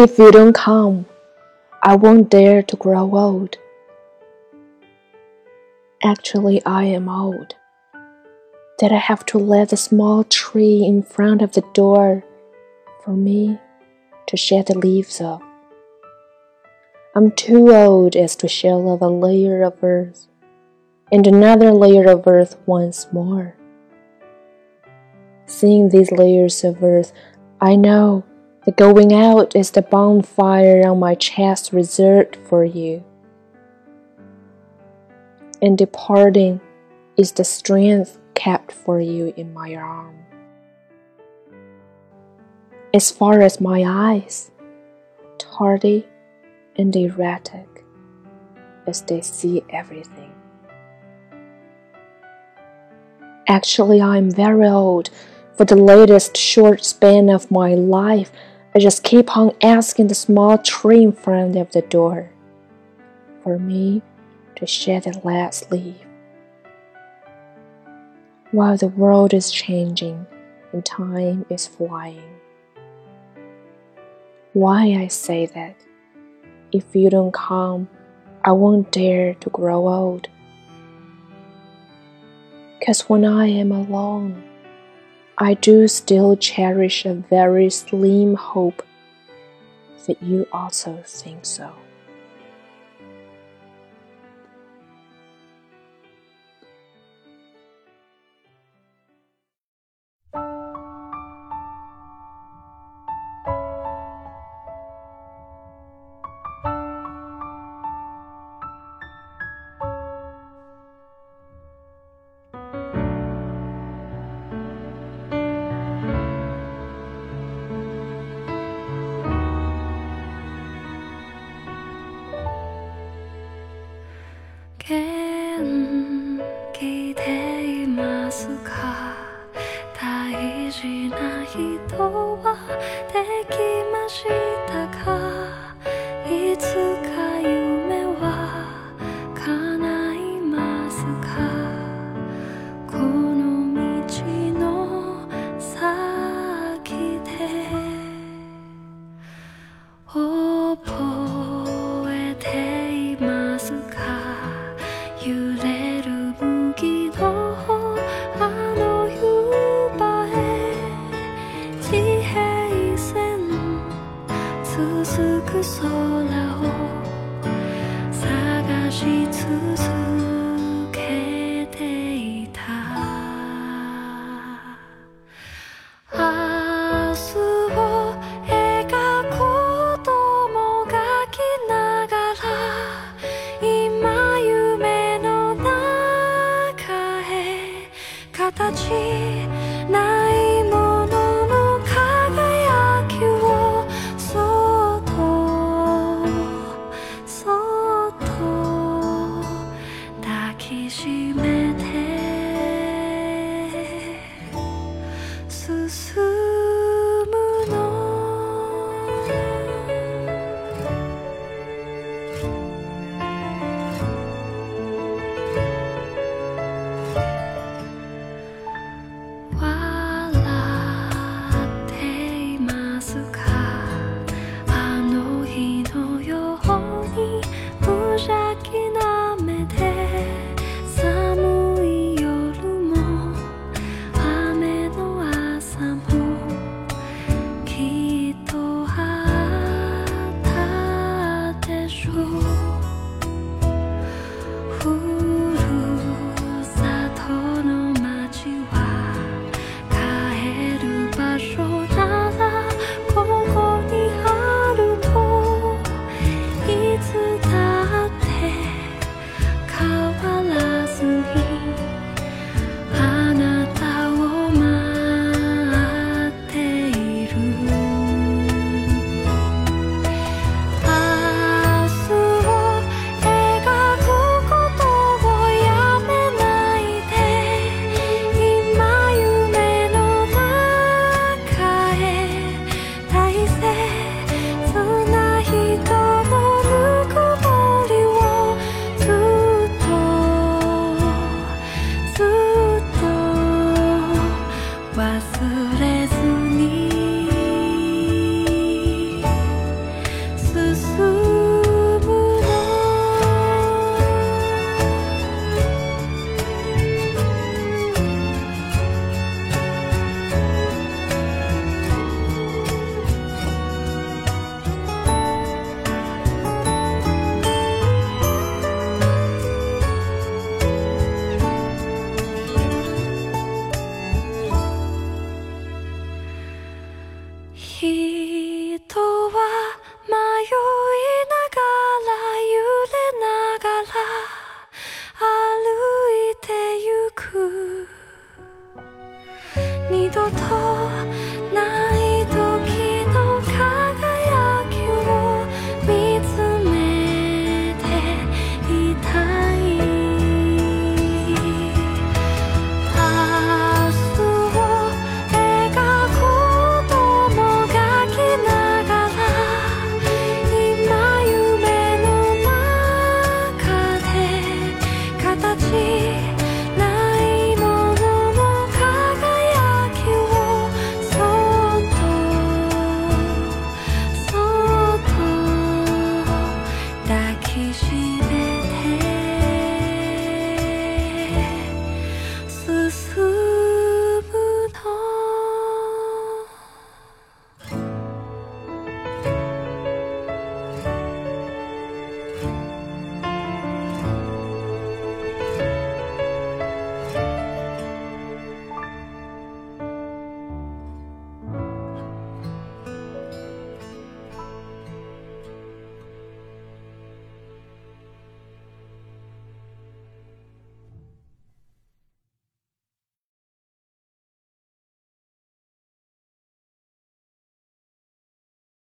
If you don't come, I won't dare to grow old. Actually, I am old. That I have to let the small tree in front of the door for me to shed the leaves of. I'm too old as to shed off a layer of earth and another layer of earth once more. Seeing these layers of earth, I know the going out is the bonfire on my chest reserved for you, and departing is the strength kept for you in my arm. As far as my eyes, tardy and erratic as they see everything. Actually, I am very old. For the latest short span of my life, I just keep on asking the small tree in front of the door for me to shed the last leaf. While the world is changing and time is flying. Why I say that? If you don't come, I won't dare to grow old. Cause when I am alone, I do still cherish a very slim hope that you also think so. 元気でいますか？大事な人は続く空を探し続け。思人は迷いながら揺れながら歩いてゆく。二度と